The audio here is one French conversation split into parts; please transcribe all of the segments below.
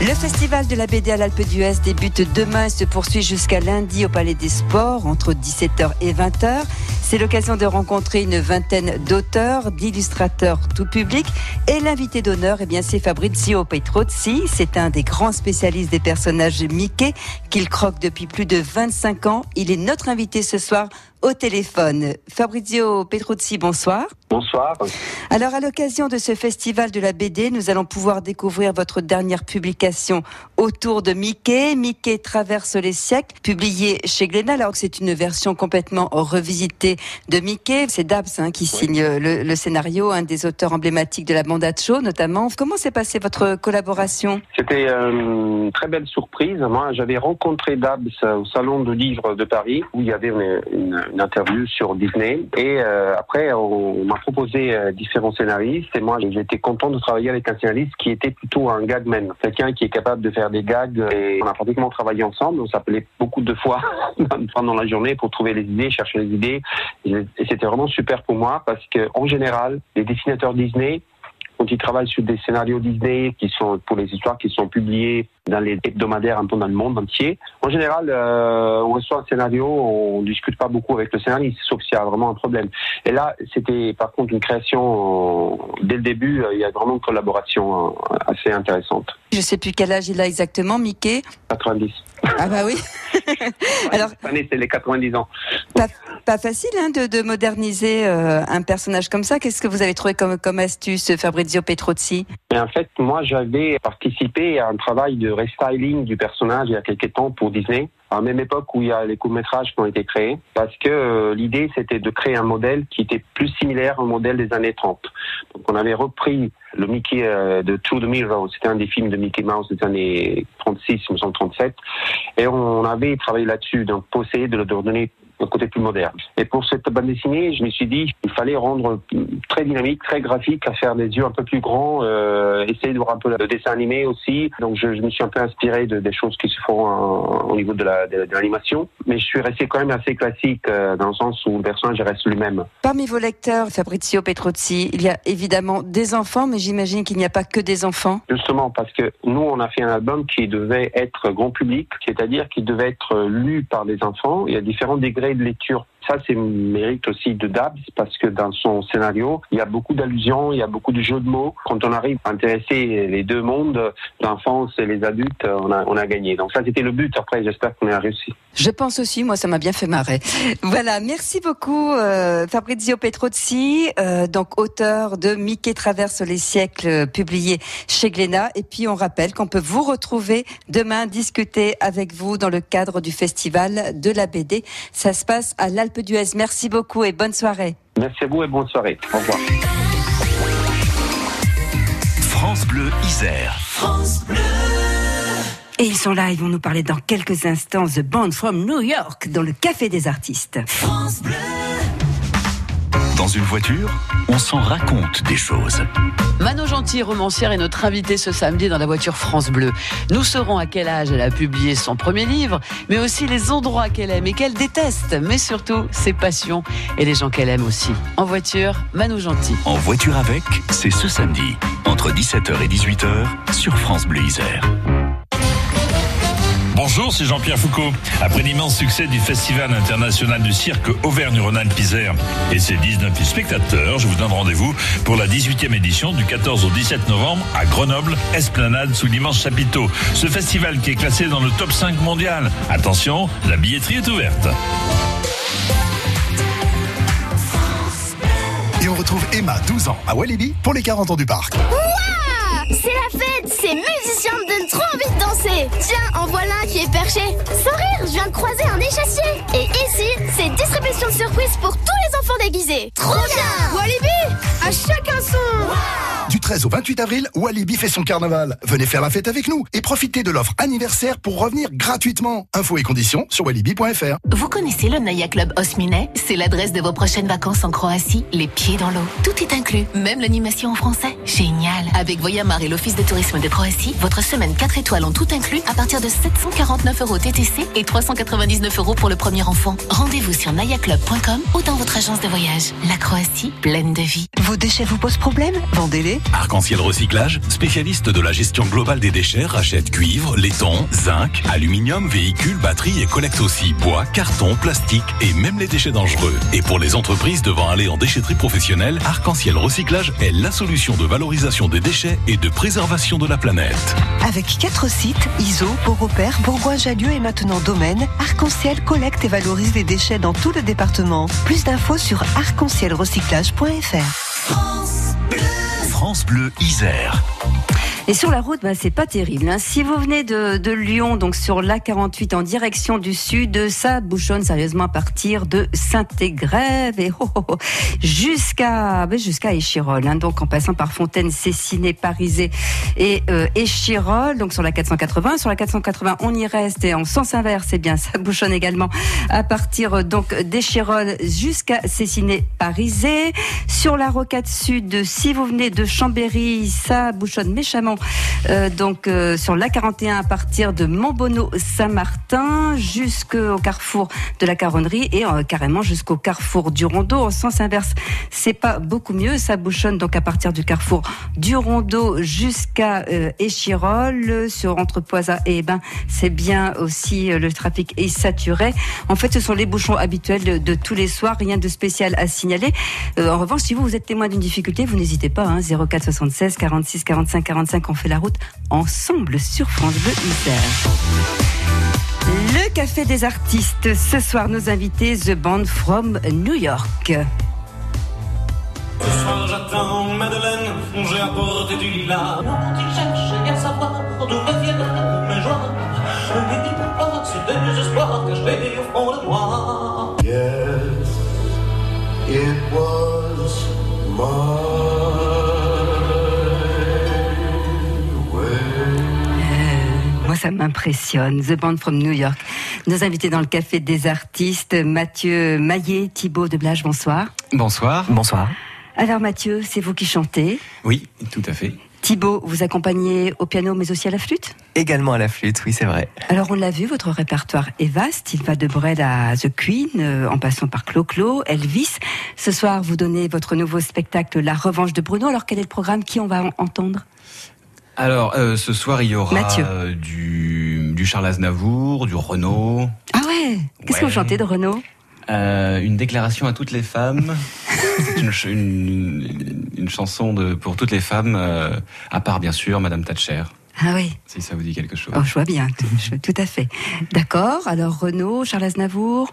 Le festival de la BD à l'Alpe d'Huez débute demain et se poursuit jusqu'à lundi au Palais des Sports entre 17h et 20h. C'est l'occasion de rencontrer une vingtaine d'auteurs, d'illustrateurs tout public. Et l'invité d'honneur, eh bien, c'est Fabrizio Petrozzi. C'est un des grands spécialistes des personnages Mickey qu'il croque depuis plus de 25 ans. Il est notre invité ce soir au téléphone. Fabrizio Petruzzi, bonsoir. Bonsoir. Alors, à l'occasion de ce festival de la BD, nous allons pouvoir découvrir votre dernière publication autour de Mickey. Mickey traverse les siècles, publié chez Glénat, alors que c'est une version complètement revisitée de Mickey. C'est Dabs hein, qui signe le, scénario, un des auteurs emblématiques de la bande à show notamment. Comment s'est passée votre collaboration? C'était euh, une très belle surprise. Moi, j'avais rencontré Dabs au Salon de livres de Paris, où il y avait une une interview sur Disney. Et euh, après, on, m'a proposé euh, différents scénaristes. Et moi, j'étais content de travailler avec un scénariste qui était plutôt un gagman. Quelqu'un qui est capable de faire des gags. Et on a pratiquement travaillé ensemble. On s'appelait beaucoup de fois pendant la journée pour trouver les idées, chercher les idées. Et c'était vraiment super pour moi parce que, en général, les dessinateurs Disney, quand ils travaillent sur des scénarios Disney qui sont pour les histoires qui sont publiées dans les hebdomadaires un peu dans le monde entier. En général, euh, on reçoit un scénario, on discute pas beaucoup avec le scénariste, sauf s'il y a vraiment un problème. Et là, c'était par contre une création, dès le début, euh, il y a vraiment une collaboration euh, assez intéressante. Je sais plus quel âge il a exactement, Mickey 90. Ah bah oui. Alors, cette année, c'est les 90 ans. Pas, pas facile hein, de, de, moderniser euh, un personnage comme ça. Qu'est-ce que vous avez trouvé comme, comme astuce, Fabrizio Petrozzi? En fait, moi, j'avais participé à un travail de restyling du personnage il y a quelques temps pour Disney à la même époque où il y a les courts-métrages qui ont été créés, parce que euh, l'idée c'était de créer un modèle qui était plus similaire au modèle des années 30. Donc on avait repris le Mickey euh, de To the Mirror, c'était un des films de Mickey Mouse des années 36, 1937, et on avait travaillé là-dessus, donc pour essayer de le donner un côté plus moderne. Et pour cette bande dessinée, je me suis dit il fallait rendre très dynamique, très graphique, à faire des yeux un peu plus grands, euh, essayer de voir un peu le dessin animé aussi. Donc je, je me suis un peu inspiré de, des choses qui se font au niveau de l'animation, mais je suis resté quand même assez classique euh, dans le sens où le personnage reste lui-même. Parmi vos lecteurs, Fabrizio Petrozzi, il y a évidemment des enfants, mais j'imagine qu'il n'y a pas que des enfants. Justement, parce que nous, on a fait un album qui devait être grand public, c'est-à-dire qui devait être lu par des enfants. Il y a différents degrés de lecture ça, c'est mérite aussi de Dabs parce que dans son scénario, il y a beaucoup d'allusions, il y a beaucoup de jeux de mots. Quand on arrive à intéresser les deux mondes, l'enfance et les adultes, on a, gagné. Donc ça, c'était le but. Après, j'espère qu'on a réussi. Je pense aussi, moi, ça m'a bien fait marrer. Voilà, merci beaucoup euh, Fabrizio Petrozzi, euh, donc auteur de Mickey traverse les siècles, publié chez Glénat. Et puis, on rappelle qu'on peut vous retrouver demain, discuter avec vous dans le cadre du festival de la BD. Ça se passe à l'Alpe d'Huez. Merci beaucoup et bonne soirée. Merci à vous et bonne soirée. Au revoir. France Bleu Isère. France Bleu. Et ils sont là, ils vont nous parler dans quelques instants The Band from New York dans le Café des Artistes. France Bleu. Dans une voiture, on s'en raconte des choses. Manon Gentil, romancière, est notre invitée ce samedi dans la voiture France Bleu. Nous saurons à quel âge elle a publié son premier livre, mais aussi les endroits qu'elle aime et qu'elle déteste, mais surtout ses passions et les gens qu'elle aime aussi. En voiture, Manon Gentil. En voiture avec, c'est ce samedi, entre 17h et 18h, sur France Bleu Isère. Bonjour, c'est Jean-Pierre Foucault. Après l'immense succès du Festival international du cirque Auvergne-Rhône-Alpes et ses 19 spectateurs, je vous donne rendez-vous pour la 18e édition du 14 au 17 novembre à Grenoble, Esplanade sous l'immense chapiteau. Ce festival qui est classé dans le top 5 mondial. Attention, la billetterie est ouverte. Et on retrouve Emma, 12 ans, à Walibi pour les 40 ans du parc. C'est la fête Ces musiciens me donnent trop envie Tiens, en voilà un qui est perché. Sans rire, je viens de croiser un échassier. Et ici, c'est distribution de surprise pour tous les enfants déguisés. Trop bien. Walibi À chacun son du 13 au 28 avril, Walibi fait son carnaval. Venez faire la fête avec nous et profitez de l'offre anniversaire pour revenir gratuitement. Infos et conditions sur walibi.fr. Vous connaissez le Naya Club Osminet? C'est l'adresse de vos prochaines vacances en Croatie, les pieds dans l'eau. Tout est inclus, même l'animation en français. Génial Avec Voyamar et l'Office de tourisme de Croatie, votre semaine 4 étoiles en tout inclus à partir de 740 249 euros TTC et 399 euros pour le premier enfant. Rendez-vous sur nayaclub.com ou dans votre agence de voyage. La Croatie, pleine de vie. Vos déchets vous posent problème? Vendez-les. Arc-en-ciel Recyclage, spécialiste de la gestion globale des déchets, rachète cuivre, laiton, zinc, aluminium, véhicules, batteries et collecte aussi bois, carton, plastique et même les déchets dangereux. Et pour les entreprises devant aller en déchetterie professionnelle, Arc-en-ciel Recyclage est la solution de valorisation des déchets et de préservation de la planète. Avec quatre sites, ISO, Beaurepaire, Bourgoin-Jallieu et maintenant Domaine, Arc-en-ciel collecte et valorise les déchets dans tout le département. Plus d'infos sur arc-en-cielrecyclage.fr. France Bleu Isère. Et sur la route, bah, c'est pas terrible. Hein. Si vous venez de, de Lyon, donc sur l'A48 en direction du sud, ça bouchonne sérieusement à partir de Saint-Égrève et oh, oh, oh, jusqu'à bah, jusqu'à Échirol. Hein. Donc en passant par Fontaine, Cessiné, Parisé et euh, Échirol. Donc sur la 480, sur la 480, on y reste et en sens inverse, c'est bien, ça bouchonne également à partir donc d'Échirol jusqu'à Cessiné, Parisé. Sur la rocade sud, si vous venez de Chambéry, ça bouchonne méchamment euh, donc euh, sur l'A41 à partir de Montbonneau-Saint-Martin jusqu'au carrefour de la Caronnerie et euh, carrément jusqu'au carrefour du Rondeau en sens inverse. C'est pas beaucoup mieux, ça bouchonne donc à partir du carrefour du Rondeau jusqu'à Échirol sur entre Poisa et ben c'est bien aussi le trafic est saturé. En fait, ce sont les bouchons habituels de, de tous les soirs, rien de spécial à signaler. en revanche, si vous, vous êtes témoin d'une difficulté, vous n'hésitez pas hein, 04 76 46 45 45 on fait la route ensemble sur France Bleu Isère. Le Café des artistes. Ce soir, nos invités, The Band from New York. Ce soir j'attends Madeleine, j'ai apporté du lilas. Il cherche à savoir d'où reviennent mes joies? Et pourquoi ce désespoir caché au fond de moi. Yes, it was Moi, ça m'impressionne. The Band from New York. Nos invités dans le Café des artistes, Mathieu Maillet, Thibaut de Blage, bonsoir. Bonsoir. Bonsoir. Alors Mathieu, c'est vous qui chantez Oui, tout à fait. Thibaut, vous accompagnez au piano mais aussi à la flûte? Également à la flûte, oui c'est vrai. Alors on l'a vu, votre répertoire est vaste. Il va de Brel à The Queen, euh, en passant par Clo-Clo, Elvis. Ce soir, vous donnez votre nouveau spectacle La Revanche de Bruno. Alors quel est le programme? Qui on va entendre? Alors, euh, ce soir, il y aura euh, du, du Charles Aznavour, du Renaud, Ah ouais. Qu'est-ce que vous chantez de Renaud? Euh, une déclaration à toutes les femmes, une, ch- une, une chanson de, pour toutes les femmes, à part bien sûr Madame Thatcher, Ah oui, si ça vous dit quelque chose. oh, je vois bien, tout, je- tout à fait. D'accord, alors Renaud, Charles Aznavour?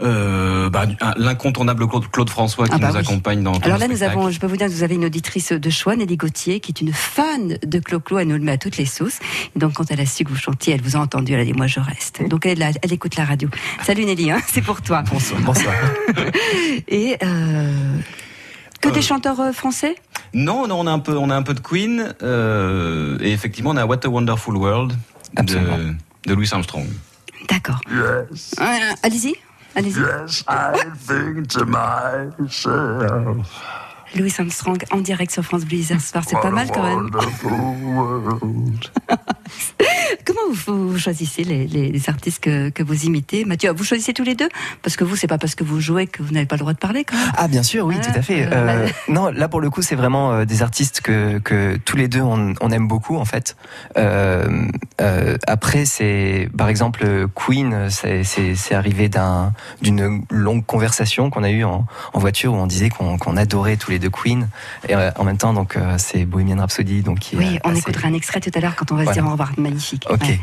Euh, bah, L'incontournable Claude, Claude François qui Ah bah nous oui. accompagne dans Alors là, nous avons, je peux vous dire que vous avez une auditrice de choix, Nelly Gauthier, qui est une fan de Clo-Clo, elle nous le met à toutes les sauces. Et donc, quand elle a su que vous chantiez, elle vous a entendu, elle a dit, moi, je reste. Donc, elle, écoute la radio. Salut Nelly, hein, c'est pour toi. Bonsoir. Bonsoir. Et, euh, que des Euh, chanteurs français? Non, non, on a un peu, on a un peu de Queen euh, et effectivement on a What a Wonderful World de, de Louis Armstrong. D'accord. Yes, Euh, allez-y, allez-y. yes, I think to myself. Louis Armstrong en direct sur France Isère ce soir, c'est pas mal quand même. Comment vous, vous choisissez les, les- artistes que, que vous imitez Mathieu, vous choisissez tous les deux Parce que vous, c'est pas parce que vous jouez que vous n'avez pas le droit de parler quand même. Ah bien sûr, oui, Voilà. tout à fait. Euh, Euh, bah- non, là pour le coup, c'est vraiment euh, des artistes que, que tous les deux on, on aime beaucoup en fait. Euh, euh, après, c'est par exemple Queen, c'est- arrivé d'un d'une longue conversation qu'on a eue en, en voiture où on disait qu'on adorait tous les deux Queen. Et en même temps, donc c'est Bohemian Rhapsody, donc qui Oui, on écoutera un extrait tout à l'heure quand on va se dire au revoir. Magnifique. Ok. Ouais.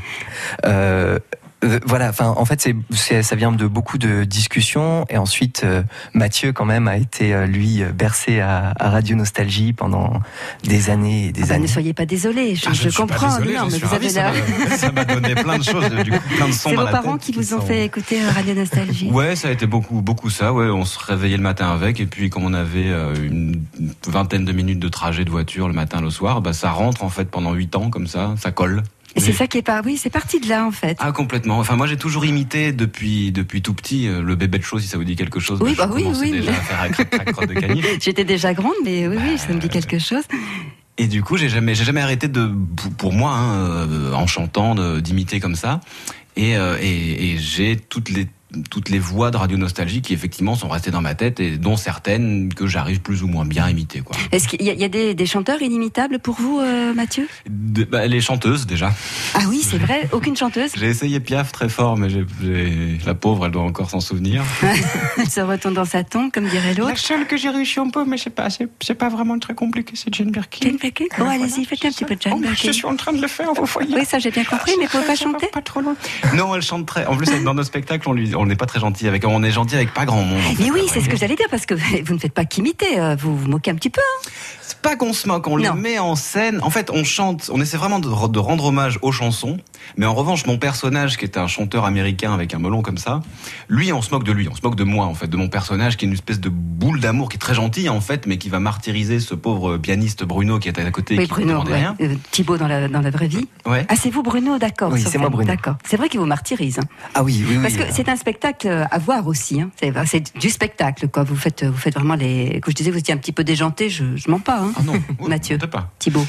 Euh, euh, voilà, enfin, en fait, c'est, c'est- ça vient de beaucoup de discussions. Et ensuite, euh, Mathieu, quand même, a été, lui, bercé à, à Radio Nostalgie pendant des années et des Ah bah, années. ne soyez pas désolé, je, Ah, je suis pas comprends. désolé, non, mais vous avez ça l'air. m'a- ça m'a donné plein de choses, du coup, plein de sons C'est vos parents tête qui vous ont fait écouter Radio Nostalgie. Ouais, ça a été beaucoup, beaucoup ça. Ouais, on se réveillait le matin avec, et puis comme on avait une vingtaine de minutes de trajet de voiture le matin, le soir, bah ça rentre en fait pendant huit ans comme ça, ça colle. Et c'est ça qui est pas. Oui, c'est parti de là en fait. Ah complètement. Enfin moi j'ai toujours imité depuis depuis tout petit euh, le bébé de show si ça vous dit quelque chose. Oui, bah, bah oui, oui, déjà à faire de canif. J'étais déjà grande, mais oui, oui, ça me dit quelque chose. Et du coup, j'ai jamais, j'ai jamais arrêté de, pour- moi, hein, euh, en chantant, d'imiter comme ça. Et, euh, et, et j'ai toutes les toutes les voix de Radio Nostalgie qui effectivement sont restées dans ma tête et dont certaines que j'arrive plus ou moins bien à imiter. Est-ce qu'il y a, il y a des, des chanteurs inimitables pour vous, euh, Mathieu? De- bah, les chanteuses déjà. Ah oui, c'est vrai. Aucune chanteuse? J'ai essayé Piaf très fort, mais la pauvre, elle doit encore s'en souvenir. Elle se retourne dans sa tombe, comme dirait l'autre. seule que j'ai réussi un peu, mais c'est pas, c'est pas vraiment très compliqué, c'est Jane Birkin. Jane Birkin? Bon, allez-y, faites un petit peu de Jane Birkin. en train de le faire, vous voyez. Oui, ça j'ai bien compris, mais pouvez pas chanter Pas trop loin. Non, elle chante très. En plus, dans nos spectacles, on lui, on n'est pas très gentil avec. On est gentil avec pas grand monde. Mais oui, c'est ce que j'allais dire, parce que vous ne faites pas qu'imiter, euh, vous vous moquez un petit peu. hein. C'est pas qu'on se moque, on les Non. met en scène. En fait, on chante, on essaie vraiment de, de rendre hommage aux chansons. Mais en revanche, mon personnage, qui est un chanteur américain avec un melon comme ça, lui, on se moque de lui. On se moque de moi, en fait, de mon personnage, qui est une espèce de boule d'amour, qui est très gentil, en fait, mais qui va martyriser ce pauvre pianiste Bruno qui est à côté Oui, qui ne Bruno, ouais. rien. Euh, Thibaut dans la, dans la vraie vie. Ouais. Ah, c'est vous, Bruno, d'accord. Oui, c'est moi, Bruno. D'accord. C'est vrai qu'il vous martyrise. hein. Ah oui, oui, oui. Parce que euh, c'est un spectacle à voir aussi. Hein. C'est, c'est du spectacle, quoi. Vous faites, vous faites vraiment les. Quand je disais, vous étiez un petit peu déjanté, je, je mens pas, hein. Ah non, Mathieu. pas. Thibaut.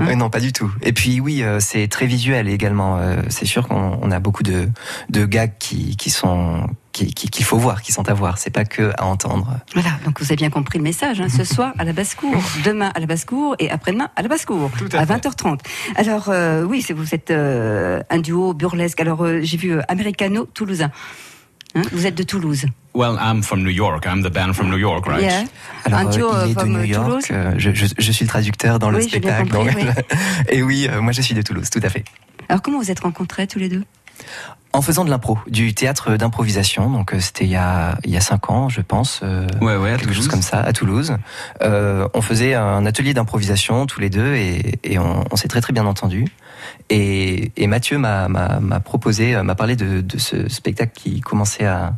Euh, non, pas du tout. Et puis oui, euh, c'est très visuel également. Euh, c'est sûr qu'on on a beaucoup de, de gags qui, qui sont qui- qui- qu'il faut voir, qui sont à voir. C'est pas que à entendre. Voilà, donc vous avez bien compris le message. Hein. Ce soir à la basse-cour, demain à la basse-cour et après-demain à la basse-cour, Tout à à, fait. 20h30. Alors euh, oui, c'est vous êtes euh, un duo burlesque. Alors euh, j'ai vu euh, Americano toulousain. Hein, vous êtes de Toulouse. Well, I'm from New York. I'm the band from New York, right? Yeah. Alors, un duo euh, il est de from New York. Toulouse. euh, je, je- je suis le traducteur dans le Oui, spectacle. compris, donc- Et oui, euh, moi je suis de Toulouse, tout à fait. Alors comment vous êtes rencontrés tous les deux? En faisant de l'impro, du théâtre d'improvisation. Donc euh, c'était il y a il y a cinq ans, je pense. euh, Ouais, ouais, à quelque chose Toulouse. comme ça à Toulouse. Euh, on faisait un atelier d'improvisation tous les deux et, et on, on s'est très très bien entendus. Et, et Mathieu m'a proposé, m'a parlé de, de ce spectacle qu'il commençait à,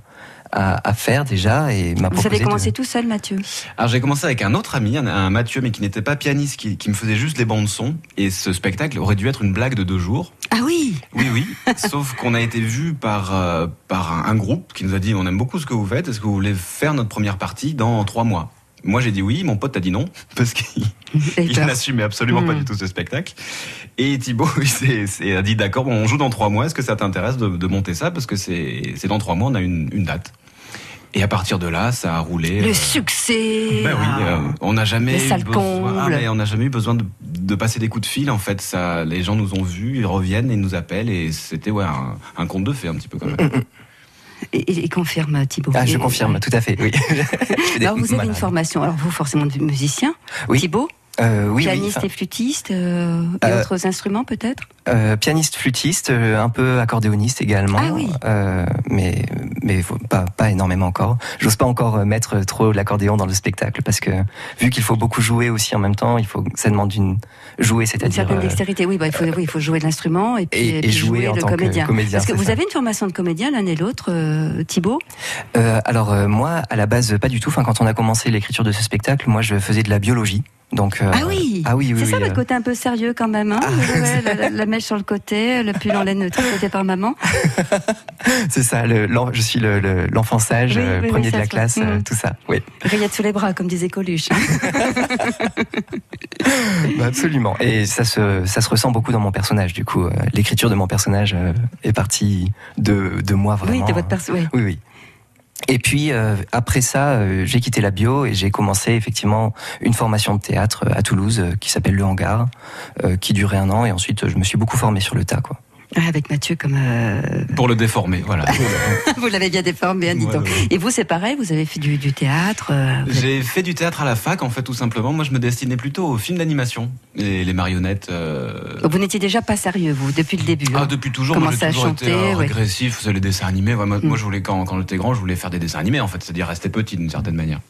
à, à faire déjà et m'a Vous avez de- commencé tout seul, Mathieu Alors j'ai commencé avec un autre ami, un, un Mathieu, mais qui n'était pas pianiste, qui, qui me faisait juste les bandes son. Et ce spectacle aurait dû être une blague de deux jours. Ah oui Oui, oui. Sauf qu'on a été vu par euh, par un, un groupe qui nous a dit on aime beaucoup ce que vous faites. Est-ce que vous voulez faire notre première partie dans trois mois? Moi j'ai dit oui. Mon pote a dit non parce qu'il il n'assumait absolument pas Hmm. du tout ce spectacle. Et Thibaut il s'est- s'est- a dit d'accord, bon, on joue dans trois mois. Est-ce que ça t'intéresse de, de monter ça? Parce que c'est c'est dans trois mois on a une, une date. Et à partir de là, ça a roulé. Le euh, succès ben oui, euh, on n'a jamais Les eu besoin, ah, mais on n'a jamais eu besoin de, de passer des coups de fil. En fait, ça, les gens nous ont vus, ils reviennent et ils nous appellent et c'était ouais un, un conte de fées un petit peu quand même. Et, et confirme Thibaut. Ah, je confirme, tout à fait. Oui. Alors vous avez une formation. Alors vous forcément musicien. Oui. Thibaut. Euh, oui, pianiste et flûtiste euh, et Euh, autres instruments peut-être. pianiste, flûtiste, un peu accordéoniste également. Ah oui. Mais pas pas énormément encore. J'ose pas encore mettre trop l'accordéon dans le spectacle parce que vu qu'il faut beaucoup jouer aussi en même temps, il faut ça demande une jouer, Une c'est-à-dire certaine euh, dextérité. Oui, bah, il faut oui, il faut jouer de l'instrument et puis, Et- et puis jouer en le tant que comédien. comédien, Parce que vous ça. avez une formation de comédien l'un et l'autre, Thibaut? Alors moi, à la base, pas du tout. Enfin, quand on a commencé l'écriture de ce spectacle, moi, je faisais de la biologie. Donc, euh, ah oui. ah oui, oui, C'est ça oui, votre euh, côté un peu sérieux quand même. Hein Ouais, ouais, la, la- mèche sur le côté, le pull en laine tricoté par maman. c'est ça. le- je suis le- le- l'enfant sage, euh, premier de la classe, euh, Mhm. tout ça. Oui, Rayette sous les bras, comme disait Coluche. hein. bah, absolument. Et ça se, ça se ressent beaucoup dans mon personnage. Du coup, l'écriture de mon personnage est partie de, de moi vraiment. oui, de votre perso. ouais. Oui, oui. Et puis euh, après ça, euh, j'ai quitté la bio et j'ai commencé effectivement une formation de théâtre euh, à Toulouse euh, qui s'appelle Le Hangar, euh, qui durait un an et ensuite je me suis beaucoup formé sur le tas, quoi. Ah, avec Mathieu comme. euh, Pour le déformer, voilà. vous l'avez bien déformé, hein, dis Ouais, donc. ouais. Et vous, c'est pareil, vous avez fait du, du théâtre. euh, avez- J'ai fait du théâtre à la fac en fait tout simplement. Moi je me destinais plutôt aux films d'animation, les, les marionnettes. euh, Vous n'étiez déjà pas sérieux, vous, depuis le début. Ah, hein. depuis toujours, moi j'ai toujours chanter, été ouais. régressif, c'est les dessins animés. Ouais, moi, Mm. moi, je voulais, quand, quand j'étais grand, je voulais faire des dessins animés en fait, c'est-à-dire rester petit d'une certaine manière.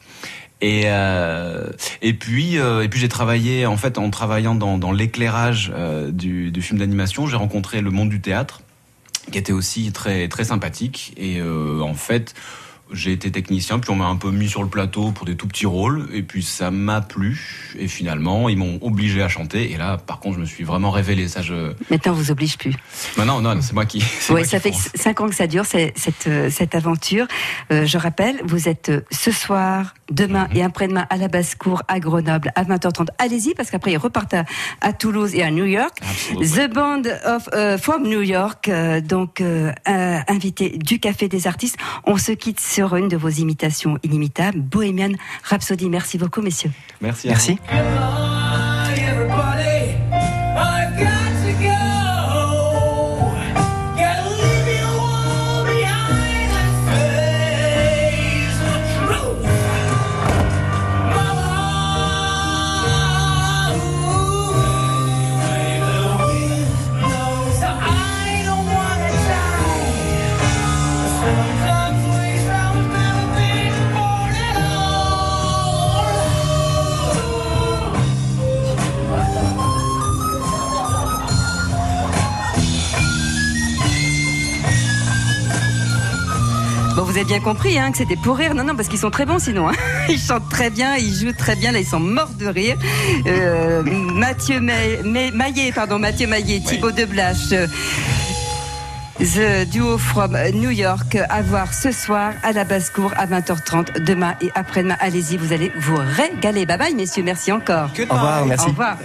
Et, euh, et puis, euh, et puis j'ai travaillé, en fait, en travaillant dans, dans l'éclairage euh, du, du film d'animation, j'ai rencontré le monde du théâtre, qui était aussi très, très sympathique. Et euh, en fait, j'ai été technicien, puis on m'a un peu mis sur le plateau pour des tout petits rôles, et puis ça m'a plu. Et finalement, ils m'ont obligé à chanter. Et là, par contre, je me suis vraiment révélé. Ça, je. Maintenant, on vous oblige plus. Maintenant, non, c'est moi qui. Oui, ça qui fait fonce. cinq ans que ça dure, cette, euh, cette aventure. Euh, je rappelle, vous êtes euh, ce soir, demain Mhm. et après-demain à la basse-cour à Grenoble à 20h30. Allez-y, parce qu'après, ils repartent à, à Toulouse et à New York. The Band of, euh, from New York, euh, donc invité du Café des Artistes. On se quitte sur une de vos imitations inimitables, Bohemian Rhapsody. Merci beaucoup, messieurs. Merci. Merci. Vous avez bien compris hein, que c'était pour rire. Non, non, parce qu'ils sont très bons sinon. hein. Ils chantent très bien, ils jouent très bien. Là, ils sont morts de rire. Euh, Mathieu Ma- Ma- Maillet, pardon, Mathieu Maillet, Thibaut Deblache. euh, The Duo from New York à voir ce soir à la basse-cour à 20h30 demain et après-demain. Allez-y, vous allez vous régaler. Bye bye, messieurs. Merci encore. Au revoir, merci. Au revoir.